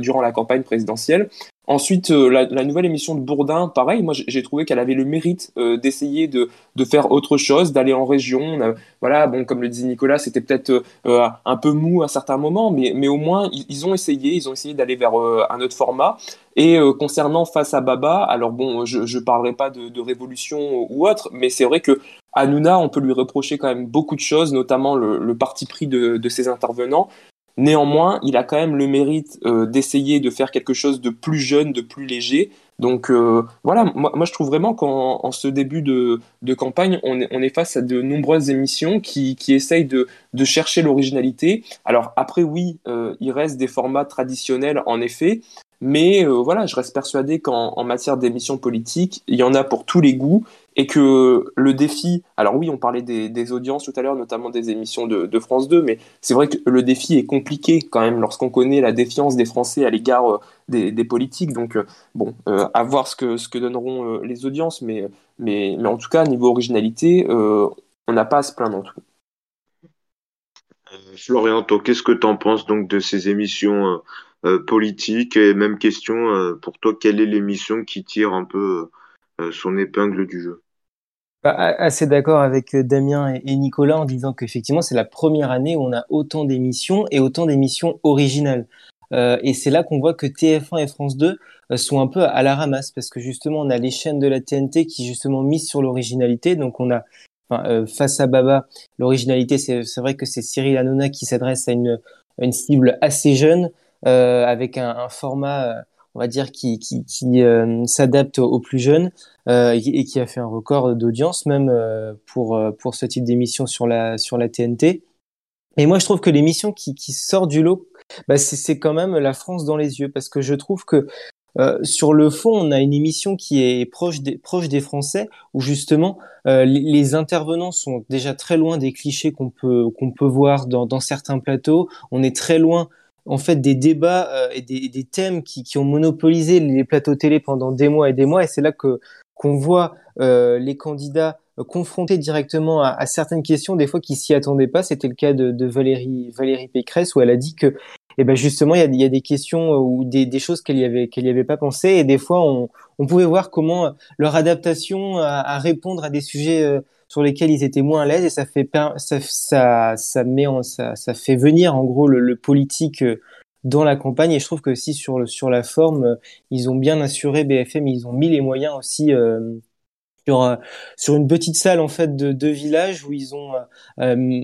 durant la campagne présidentielle. Ensuite, euh, la, nouvelle émission de Bourdin, pareil, moi j'ai trouvé qu'elle avait le mérite euh, d'essayer de, de, faire autre chose, d'aller en région. voilà, bon, comme le disait Nicolas, c'était peut-être euh, un peu mou à certains moments, mais, mais au moins ils, ont essayé, ils ont essayé d'aller vers un autre format. Et concernant Face à Baba, alors bon, je ne parlerai pas de, révolution ou autre, mais c'est vrai que Hanouna, on peut lui reprocher quand même beaucoup de choses, notamment le, le parti pris de, de ses intervenants. Néanmoins, il a quand même le mérite euh, d'essayer de faire quelque chose de plus jeune, de plus léger. Donc euh, voilà, moi, je trouve vraiment qu'en ce début de, campagne, on est, face à de nombreuses émissions qui, essayent de, chercher l'originalité. Alors après, oui, euh, il reste des formats traditionnels en effet, mais voilà, je reste persuadé qu'en matière d'émissions politiques, il y en a pour tous les goûts et que le défi, alors oui, on parlait des, audiences tout à l'heure, notamment des émissions de, France 2, mais c'est vrai que le défi est compliqué quand même lorsqu'on connaît la défiance des Français à l'égard euh, des, politiques. Donc, euh, bon, euh, à voir ce que, ce que donneront les audiences, mais, mais, mais en tout cas, niveau originalité, on n'a pas à se plaindre en tout Florian, qu'est-ce que tu en penses donc de ces émissions politiques? Et même question, pour toi, quelle est l'émission qui tire un peu son épingle du jeu. Bah, assez d'accord avec euh, Damien et Nicolas en disant qu'effectivement c'est la première année où on a autant d'émissions et autant d'émissions originales. Euh, et c'est là qu'on voit que TF1 et France 2 sont un peu à la ramasse parce que justement on a les chaînes de la TNT qui justement misent sur l'originalité. Donc on a face à Baba, l'originalité c'est vrai que c'est Cyril Hanouna qui s'adresse à une, une cible assez jeune avec un format on va dire, qui, qui, qui euh, s'adapte aux plus jeunes euh, et, qui a fait un record d'audience même euh, pour, euh, pour ce type d'émission sur la, sur la TNT. Et moi, je trouve que l'émission qui, qui sort du lot, bah, c'est quand même la France dans les yeux, parce que je trouve que euh, sur le fond, on a une émission qui est proche des, proche des Français, où justement euh, les, les, intervenants sont déjà très loin des clichés qu'on peut qu'on peut voir dans, dans certains plateaux. On est très loin en fait des débats euh, et des, des thèmes qui, qui, ont monopolisé les plateaux télé pendant des mois et des mois. Et c'est là que qu'on voit euh, les candidats confrontés directement à, à, certaines questions, des fois qui s'y attendaient pas. C'était le cas de, de, Valérie Valérie Pécresse où elle a dit que eh ben justement il y a, y a, des questions ou des, des choses qu'elle y avait qu'elle avait pas pensé et des fois on, on pouvait voir comment leur adaptation à, à répondre à des sujets euh, sur lesquels ils étaient moins à l'aise et ça fait ça ça ça met en, ça, ça fait venir en gros le, politique euh, dans la campagne. Et je trouve que si sur le sur la forme euh, ils ont bien assuré BFM ils ont mis les moyens aussi euh, sur sur une petite salle en fait de deux villages où ils ont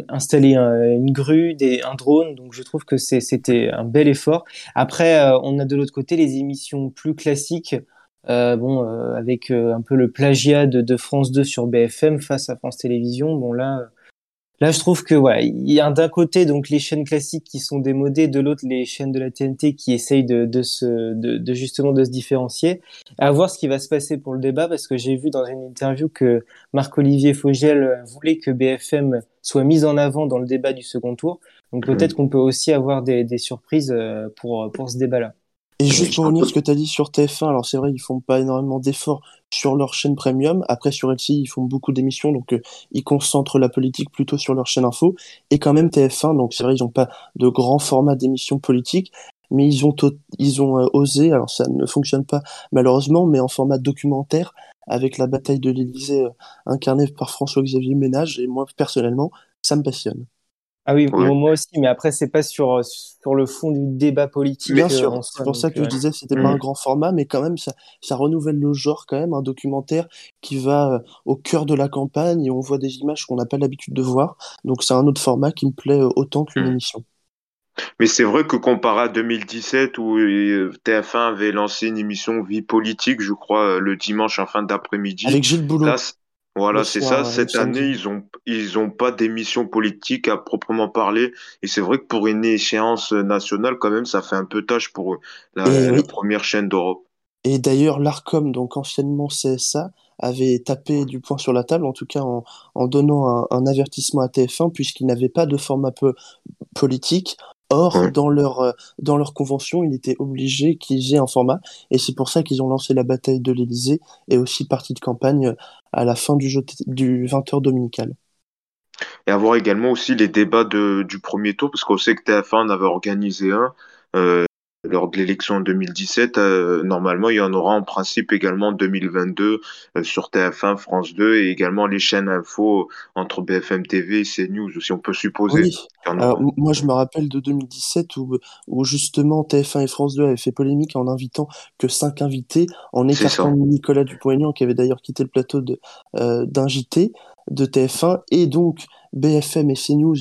installé une grue des un drone. Donc je trouve que c'était un bel effort. Après on a de l'autre côté les émissions plus classiques euh, bon, euh, avec euh, un peu le plagiat de, de, France 2 sur BFM face à France Télévisions. Bon là, là je trouve que voilà, il y a d'un côté donc les chaînes classiques qui sont démodées, de l'autre les chaînes de la TNT qui essayent de, de se, de, de, justement de se différencier. À voir ce qui va se passer pour le débat parce que j'ai vu dans une interview que Marc-Olivier Fogel voulait que BFM soit mise en avant dans le débat du second tour. Donc peut-être qu'on peut aussi avoir des, des surprises pour pour ce débat-là. Et juste pour revenir ce que tu as dit sur TF1, alors c'est vrai, ils font pas énormément d'efforts sur leur chaîne premium. Après, sur LCI, ils font beaucoup d'émissions, donc euh, ils concentrent la politique plutôt sur leur chaîne info. Et quand même TF1, donc c'est vrai, ils n'ont pas de grands formats d'émissions politiques, mais ils ont, ils ont euh, osé, alors ça ne fonctionne pas malheureusement, mais en format documentaire, avec la bataille de l'Élysée euh, incarnée par François-Xavier Ménage. Et moi, personnellement, ça me passionne. Ah oui, moi aussi, mais après, c'est pas sur, sur le fond du débat politique. Bien sûr, euh, c'est pour ça que je euh, disais que c'était pas un mm. grand format, mais quand même, ça, ça renouvelle le genre quand même, un documentaire qui va euh, au cœur de la campagne et on voit des images qu'on n'a pas l'habitude de voir. Donc c'est un autre format qui me plaît autant qu'une mm. émission. Mais c'est vrai que comparé à 2017 où euh, TF1 avait lancé une émission Vie politique, je crois, euh, le dimanche en fin d'après-midi. Avec Gilles Boulot. Là, voilà, c'est ça. euh, Cette samedi. année, ils ont ils ont pas d'émission politique à proprement parler. Et c'est vrai que pour une échéance nationale, quand même, ça fait un peu tâche pour eux, la, oui. première chaîne d'Europe. Et d'ailleurs, l'ARCOM, donc anciennement CSA, avait tapé du poing sur la table, en tout cas en, en donnant un, un avertissement à TF1, puisqu'il n'avait pas de format peu politique. Or, Ouais. dans leur, euh, dans leur convention, il était obligé qu'ils aient un format, et c'est pour ça qu'ils ont lancé la bataille de l'Élysée, et aussi partie de campagne à la fin du, jeu du 20h dominical. Et avoir également aussi les débats de, du premier tour, parce qu'on sait que TF1 en avait organisé un euh, lors de l'élection en 2017. Euh, normalement, il y en aura en principe également en 2022 euh, sur TF1, France 2 et également les chaînes info entre BFM TV et CNews aussi, on peut supposer Oui, alors moi je me rappelle de 2017 où, où justement TF1 et France 2 avaient fait polémique en invitant que cinq invités, en écartant. Nicolas Dupont-Aignan qui avait d'ailleurs quitté le plateau euh, d'un JT de TF1 et donc BFM et CNews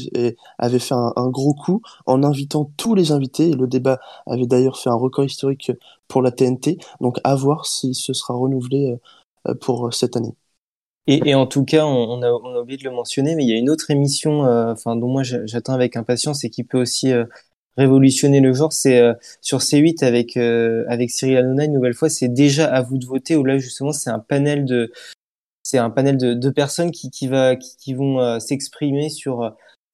avaient fait un, gros coup en invitant tous les invités le débat avait d'ailleurs fait un record historique pour la TNT donc à voir si ce sera renouvelé euh, pour cette année. Et, en tout cas, on, a, on a oublié de le mentionner, mais il y a une autre émission, euh, enfin dont moi j'a- j'attends avec impatience et qui peut aussi euh, révolutionner le genre, c'est euh, sur C8 avec euh, avec Cyril Hanouna une nouvelle fois. C'est déjà à vous de voter où là justement c'est un panel de c'est un panel de, de personnes qui qui va qui, qui vont euh, s'exprimer sur euh,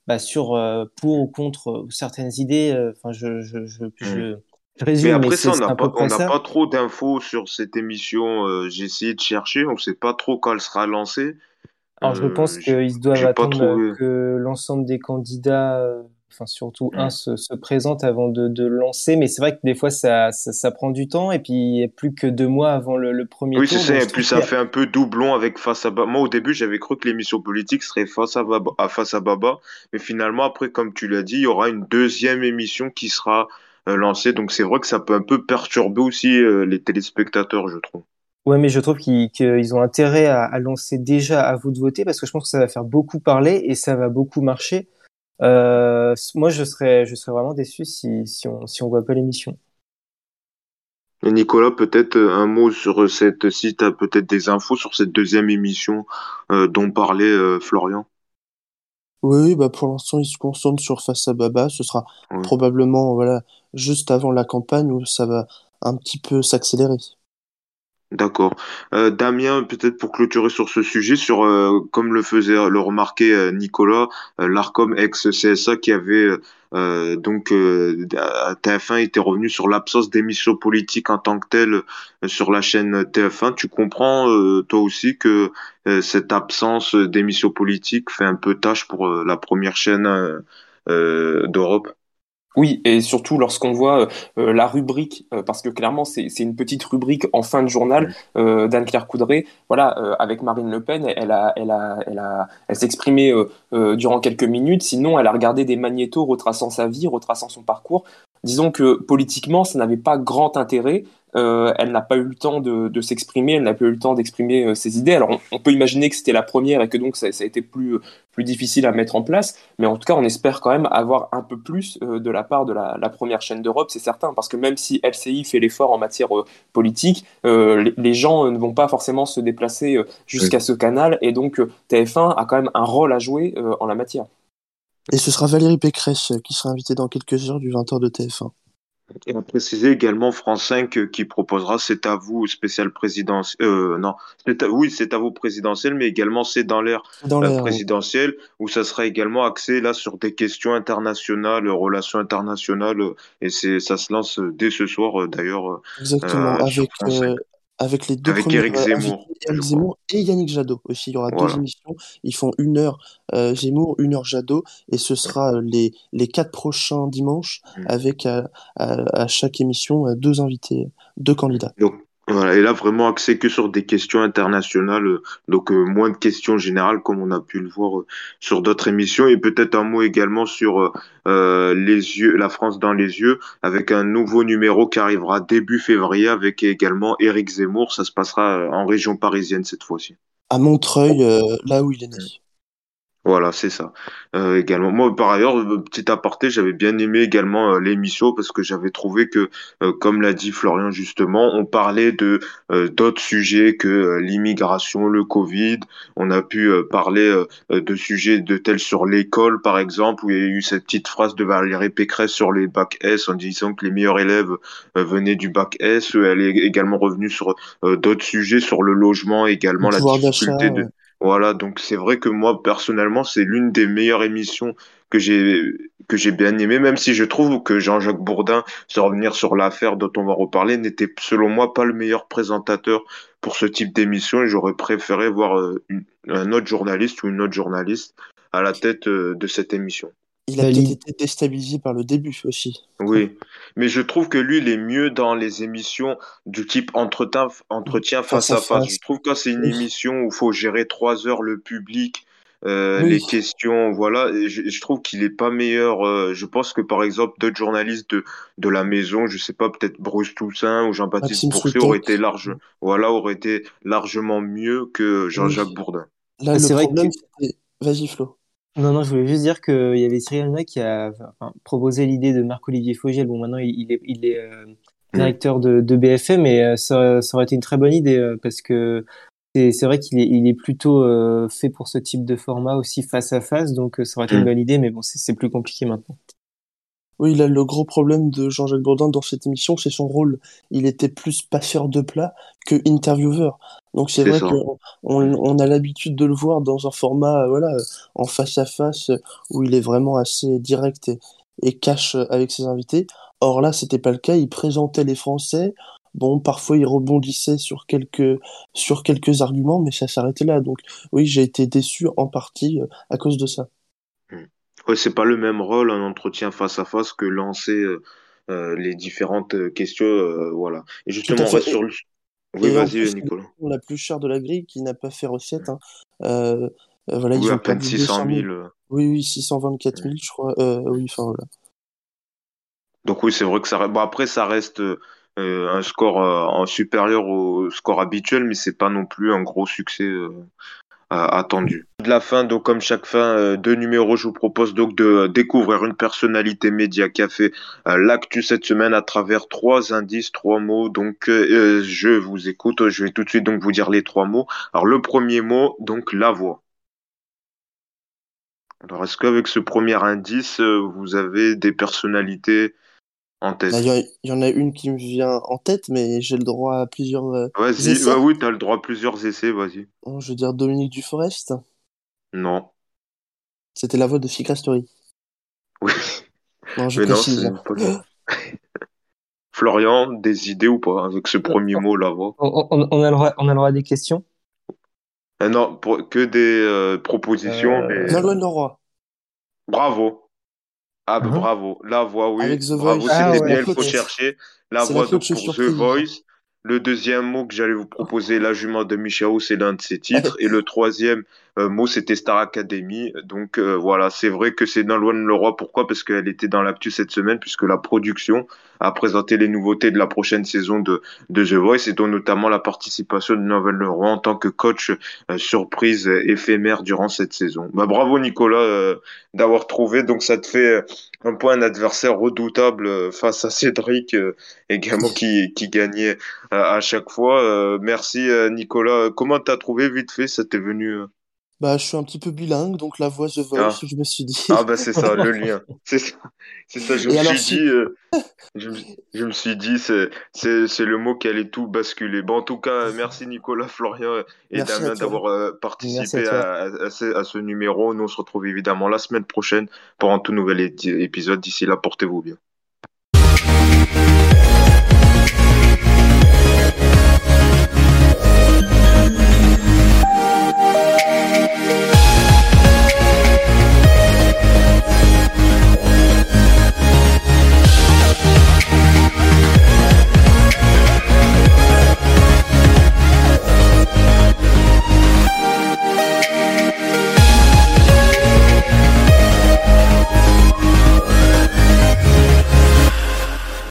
bah, sur euh, pour ou contre certaines idées. Enfin, je je je, je, je Mais résume, mais après ça, on n'a pas, trop d'infos sur cette émission. J'ai essayé de chercher, on sait pas trop quand elle sera lancée. Alors, je pense Euh, qu'ils doivent attendre que l'ensemble des candidats, enfin surtout un, Mm. se, se présente avant de, de lancer. Mais c'est vrai que des fois, ça, ça, ça prend du temps. Et puis, il n'y a plus que deux mois avant le, le premier Oui, c'est tour. ça, Donc, et je puis ça a- fait un peu doublon avec Face à Baba. Moi, au début, j'avais cru que l'émission politique serait Face à Baba, à Face à Baba, mais finalement, après, comme tu l'as dit, il y aura une deuxième émission qui sera euh, lancée, donc c'est vrai que ça peut un peu perturber aussi euh, les téléspectateurs, je trouve. Ouais, mais je trouve qu'ils qu'ils ont intérêt à, à lancer déjà à vous de voter parce que je pense que ça va faire beaucoup parler et ça va beaucoup marcher. Euh, moi, je serais, je serais vraiment déçu si, si on, si on voit pas l'émission. Et Nicolas, peut-être euh, un mot sur cette, si tu as peut-être des infos sur cette deuxième émission euh, dont parlait euh, Florian? Oui, bah pour l'instant, ils se concentrent sur Face à Baba. Ce sera probablement voilà, juste avant la campagne où ça va un petit peu s'accélérer. D'accord. Euh, Damien, peut-être pour clôturer sur ce sujet, sur euh, comme le faisait le remarquer euh, Nicolas, l'Arcom ex-CSA qui avait donc à TF1 était revenu sur l'absence d'émissions politiques en tant que telles euh, sur la chaîne TF1. Tu comprends toi aussi que cette absence d'émissions politiques fait un peu tâche pour la première chaîne d'Europe? Oui, et surtout lorsqu'on voit euh, la rubrique, euh, parce que clairement c'est une petite rubrique en fin de journal euh, d'Anne-Claire Coudray. Voilà, euh, avec Marine Le Pen, elle a, elle a, elle a, elle s'exprimait euh, euh, durant quelques minutes. Sinon, elle a regardé des magnétos retraçant sa vie, retraçant son parcours. Disons que politiquement, ça n'avait pas grand intérêt. Euh, elle n'a pas eu le temps de, de s'exprimer, elle n'a pas eu le temps d'exprimer euh, ses idées. Alors, on, on peut imaginer que c'était la première et que donc ça, ça a été plus, plus difficile à mettre en place. Mais en tout cas, on espère quand même avoir un peu plus euh, de la part de la, la première chaîne d'Europe, c'est certain. Parce que même si LCI fait l'effort en matière euh, politique, euh, les, les gens euh, ne vont pas forcément se déplacer euh, jusqu'à ce canal. Et donc, euh, TF1 a quand même un rôle à jouer euh, en la matière. Et ce sera Valérie Pécresse qui sera invitée dans quelques heures du 20h de TF1. Et à préciser également France 5 euh, qui proposera C'est à vous spécial présidentiel. Euh, non, c'est à- oui, c'est à vous présidentiel, mais également c'est dans l'air euh, oui. présidentiel, où ça sera également axé là sur des questions internationales, relations internationales, euh, et c'est ça se lance dès ce soir d'ailleurs Exactement, euh, avec, France 5. Avec les deux Avec premiers Éric euh, Zemmour, crois. Zemmour et Yannick Jadot aussi. Il y aura deux émissions. Ils font une heure euh, Zemmour, une heure Jadot, et ce sera euh, les, les quatre prochains dimanches Mm. avec à, à, à chaque émission deux invités, deux candidats. Donc voilà, et là vraiment axé que sur des questions internationales, euh, donc euh, moins de questions générales comme on a pu le voir euh, sur d'autres émissions, et peut-être un mot également sur les yeux, la France dans les yeux, avec un nouveau numéro qui arrivera début février avec également Éric Zemmour. Ça se passera en région parisienne cette fois-ci. À Montreuil, là où il est né. Voilà, c'est ça. Euh, également, moi, par ailleurs, euh, petit aparté, j'avais bien aimé également euh, l'émission parce que j'avais trouvé que, euh, comme l'a dit Florian justement, on parlait de euh, d'autres sujets que l'immigration, le Covid. On a pu euh, parler euh, de sujets de tels sur l'école, par exemple, où il y a eu cette petite phrase de Valérie Pécresse sur les bacs S en disant que les meilleurs élèves venaient du bac S. Elle est également revenue sur euh, d'autres sujets, sur le logement, Le également la difficulté de. Voilà, donc c'est vrai que moi, personnellement, c'est l'une des meilleures émissions que j'ai que j'ai bien aimé, même si je trouve que Jean-Jacques Bourdin, sans revenir sur l'affaire dont on va reparler, n'était selon moi pas le meilleur présentateur pour ce type d'émission et j'aurais préféré voir euh, un autre journaliste ou une autre journaliste à la tête euh, de cette émission. Il a peut-être été déstabilisé par le début aussi. Oui, mais je trouve que lui, il est mieux dans les émissions du type entretien, entretien Face face à face. Je trouve que c'est une Oui, émission où il faut gérer trois heures le public, euh, oui, les questions, voilà. Et je, je trouve qu'il est pas meilleur. euh, je pense que par exemple d'autres journalistes de de la maison, je sais pas, peut-être Bruce Toussaint ou Jean-Baptiste Bourset auraient été large, voilà, auraient été largement mieux que Jean-Jacques Oui. Bourdin. Là, le c'est vrai que problème, c'était... Vas-y, Flo. Non, non, je voulais juste dire qu'il y avait Cyril Hanouna qui a enfin, proposé l'idée de Marc-Olivier Fogiel. Bon, maintenant, il est, il est euh, Mm. directeur de, de BFM, mais euh, ça, ça aurait été une très bonne idée euh, parce que c'est vrai qu'il est, il est plutôt euh, fait pour ce type de format aussi face à face, donc euh, ça aurait été une Mm. bonne idée, mais bon, c'est plus compliqué maintenant. Oui, là, le gros problème de Jean-Jacques Bourdin dans cette émission, c'est son rôle. Il était plus passeur de plat que intervieweur. Donc c'est vrai qu'on on, a l'habitude de le voir dans un format, euh, voilà, en face à face, où il est vraiment assez direct et, et cash euh, avec ses invités. Or là, c'était pas le cas. Il présentait les Français. Bon, parfois il rebondissait sur quelques sur quelques arguments, mais ça s'arrêtait là. Donc oui, j'ai été déçu en partie euh, à cause de ça. Mm. Ouais, c'est pas le même rôle un entretien face à face que lancer euh, euh, les différentes euh, questions, euh, voilà. Et justement, on reste sur le. Oui, vas-y, Nicolas. la plus chère de la grille qui n'a pas fait recette. Hein. Euh, voilà, Oui, ils à ont peine perdu 600 200 000. 000. euh. Oui, oui, 624 Mm. 000, je crois. Oui, enfin voilà. Donc oui, c'est vrai que ça. reste- Bon, après, ça reste euh, un score euh, en supérieur au score habituel, mais c'est pas non plus un gros succès. euh, attendu. De la fin, donc comme chaque fin euh, de numéro, je vous propose donc de découvrir une personnalité média qui a fait euh, l'actu cette semaine à travers trois indices, trois mots. Donc euh, je vous écoute, je vais tout de suite donc vous dire les trois mots. Alors le premier mot, donc la voix. Alors est-ce qu'avec ce premier indice, vous avez des personnalités en Bah, Il tête y, en- il y en a une qui me vient en tête, mais j'ai le droit à plusieurs euh, Vas-y, essais. bah oui, t'as le droit à plusieurs essais, vas-y. Bon, Je veux dire Dominique Duforest. Non. C'était la voix de Fika Story. Oui, Non, je mais précise. c'est pas le- <laughs> Florian, des idées ou pas avec ce premier mot, voix? On, on, on a le droit, on a le droit à des questions? Euh, non, pour- que des euh, propositions, Euh, mais Nolwenn Leroy. bravo. Ah, bah, Hein bravo. La voix, oui. Avec The Bravo, Voice. Ah c'était ouais. bien, il faut chercher. La voix coach pour The. Voice. Le deuxième mot que j'allais vous proposer, La jument de Michao, c'est l'un de ses titres. Et le troisième euh, mot, c'était Star Academy. Donc euh, voilà, c'est vrai que c'est Nolwenn Leroy. Pourquoi? Parce qu'elle était dans l'actu cette semaine, puisque la production a présenté les nouveautés de la prochaine saison de, de The Voice, et dont notamment la participation de Nolwenn Leroy en tant que coach euh, surprise éphémère durant cette saison. Bah, bravo Nicolas euh, d'avoir trouvé. Donc ça te fait un point un adversaire redoutable face à Cédric également qui, qui gagnait à chaque fois. Euh, merci euh, Nicolas. Comment t'as trouvé vite fait? Ça t'est venu euh? Bah, je suis un petit peu bilingue, donc la voix The Voice, Ah. je me suis dit. Ah bah c'est ça, le lien. <laughs> C'est ça. Ça. Je me alors, suis dit, euh, <laughs> je, me- je me suis dit, c'est le mot qui allait tout basculer. Bon, en tout cas, merci Nicolas, Florian et Merci Damien d'avoir euh, participé à à, ce, à ce numéro. Nous on se retrouve évidemment la semaine prochaine pour un tout nouvel épisode. D'ici là, portez-vous bien.